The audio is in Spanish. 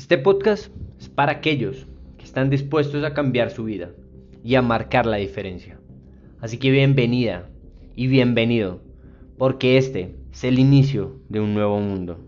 Este podcast es para aquellos que están dispuestos a cambiar su vida y a marcar la diferencia. Así que bienvenida y bienvenido, porque este es el inicio de un nuevo mundo.